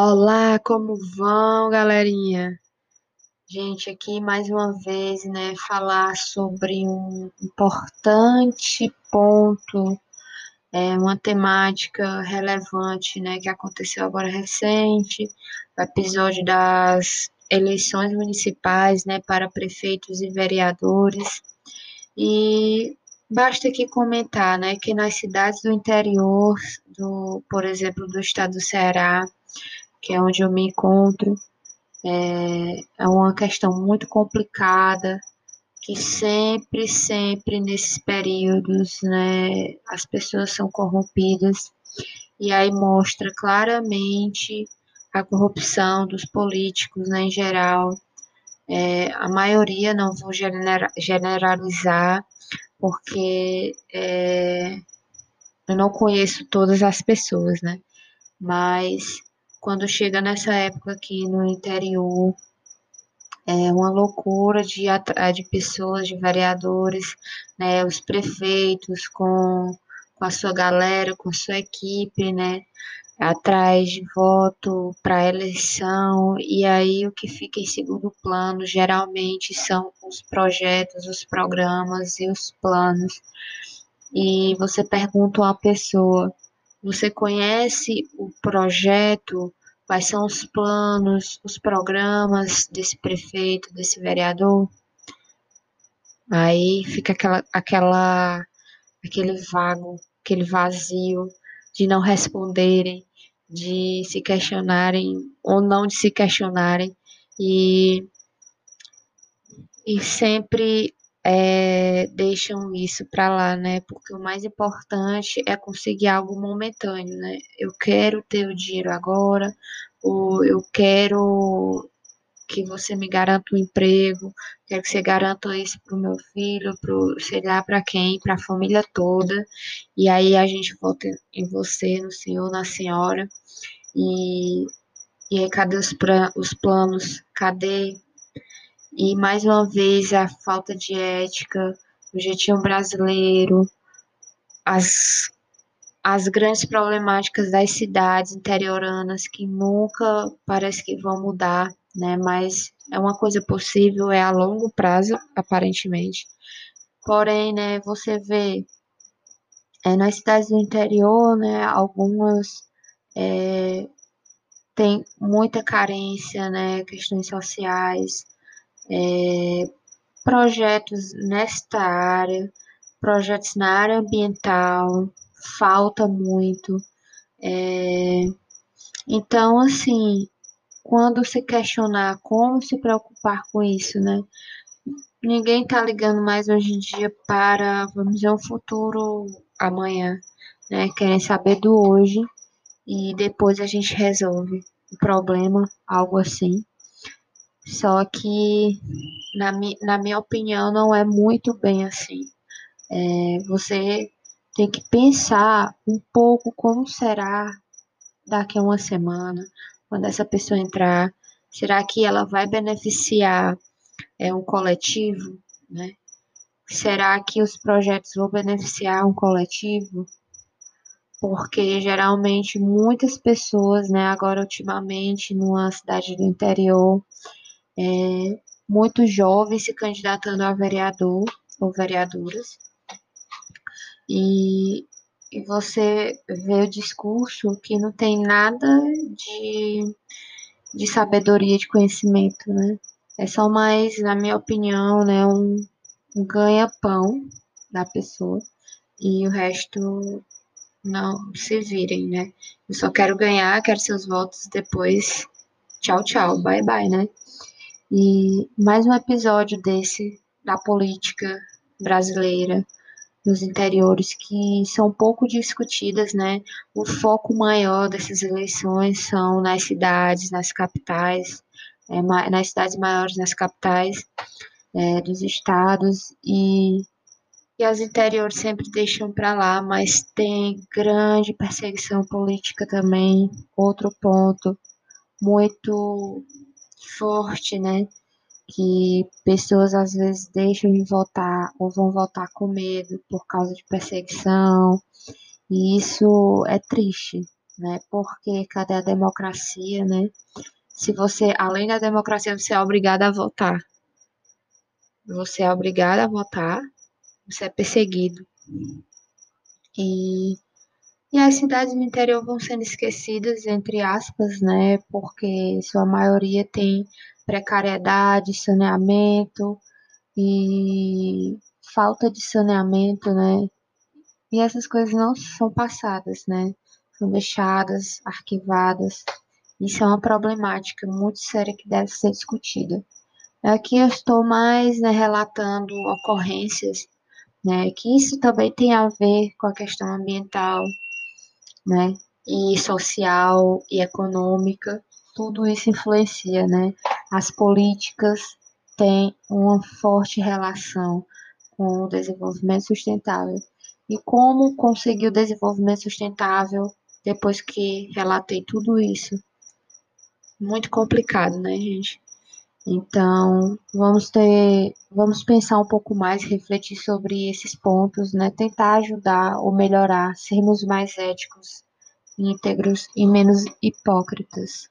Olá, como vão, galerinha? Gente, aqui mais uma vez, né, falar sobre um importante ponto, é, uma temática relevante, né, que aconteceu agora recente, o episódio das eleições municipais, né, para prefeitos e vereadores. E basta aqui comentar, né, que nas cidades do interior, do, por exemplo, do estado do Ceará, que é onde eu me encontro, é, é uma questão muito complicada, que sempre, sempre nesses períodos, né, as pessoas são corrompidas, e aí mostra claramente a corrupção dos políticos, né, em geral. É, a maioria, não vou generalizar, porque é, eu não conheço todas as pessoas, né, mas quando chega nessa época aqui no interior, é uma loucura de, de pessoas, de vereadores, né, os prefeitos com, com a sua galera, com sua equipe, né, atrás de voto para eleição, e aí o que fica em segundo plano geralmente são os projetos, os programas e os planos. E você pergunta a uma pessoa, você conhece o projeto? Quais são os planos, os programas desse prefeito, desse vereador? Aí fica aquela, aquela, aquele vago, aquele vazio de não responderem, de se questionarem ou não de se questionarem e, e sempre é, deixam isso para lá, né? Porque o mais importante é conseguir algo momentâneo, né? Eu quero ter o dinheiro agora, ou eu quero que você me garanta um emprego, quero que você garanta isso para o meu filho, para sei lá para quem, para a família toda. E aí a gente volta em você, no senhor, na senhora. E, e aí, cadê os, os planos? Cadê e mais uma vez a falta de ética, o jeitinho brasileiro, as, as grandes problemáticas das cidades interioranas que nunca parece que vão mudar, né? Mas é uma coisa possível, é a longo prazo, aparentemente. Porém, né, você vê é, nas cidades do interior, né, algumas é, tem muita carência, né, questões sociais, é, projetos nesta área, projetos na área ambiental, falta muito. É, então, assim, quando se questionar como se preocupar com isso, né? Ninguém tá ligando mais hoje em dia para, vamos dizer, um futuro amanhã, né? Querem saber do hoje e depois a gente resolve o problema, algo assim. Só que, na, mi, na minha opinião, não é muito bem assim. É, você tem que pensar um pouco como será daqui a uma semana, quando essa pessoa entrar. Será que ela vai beneficiar é, um coletivo? Né? Será que os projetos vão beneficiar um coletivo? Porque geralmente muitas pessoas, né, agora ultimamente numa cidade do interior, é, muitos jovens se candidatando a vereador ou vereadoras. E, e você vê o discurso que não tem nada de, de sabedoria, de conhecimento, né? É só mais, na minha opinião, né, um, um ganha-pão da pessoa e o resto não se virem, né? Eu só quero ganhar, quero seus votos depois. Tchau, tchau, bye, bye, né? E mais um episódio desse da política brasileira nos interiores que são pouco discutidas, né? O foco maior dessas eleições são nas cidades, nas capitais, é, nas cidades maiores, nas capitais é, dos estados e, e as interiores sempre deixam para lá, mas tem grande perseguição política também. Outro ponto muito forte, né? Que pessoas às vezes deixam de votar ou vão votar com medo por causa de perseguição. E isso é triste, né? Porque cadê a democracia, né? Se você, além da democracia, você é obrigado a votar. Você é obrigado a votar, você é perseguido. E, e as cidades do interior vão sendo esquecidas, entre aspas, né? Porque sua maioria tem precariedade, saneamento e falta de saneamento, né? E essas coisas não são passadas, né? São deixadas, arquivadas. Isso é uma problemática muito séria que deve ser discutida. Aqui eu estou mais né, relatando ocorrências, né, que isso também tem a ver com a questão ambiental, né, e social e econômica. Tudo isso influencia, né? As políticas têm uma forte relação com o desenvolvimento sustentável. E como conseguir o desenvolvimento sustentável depois que relatei tudo isso? Muito complicado, né, gente? Então, vamos ter, vamos pensar um pouco mais, refletir sobre esses pontos, né? Tentar ajudar ou melhorar, sermos mais éticos, íntegros e menos hipócritas.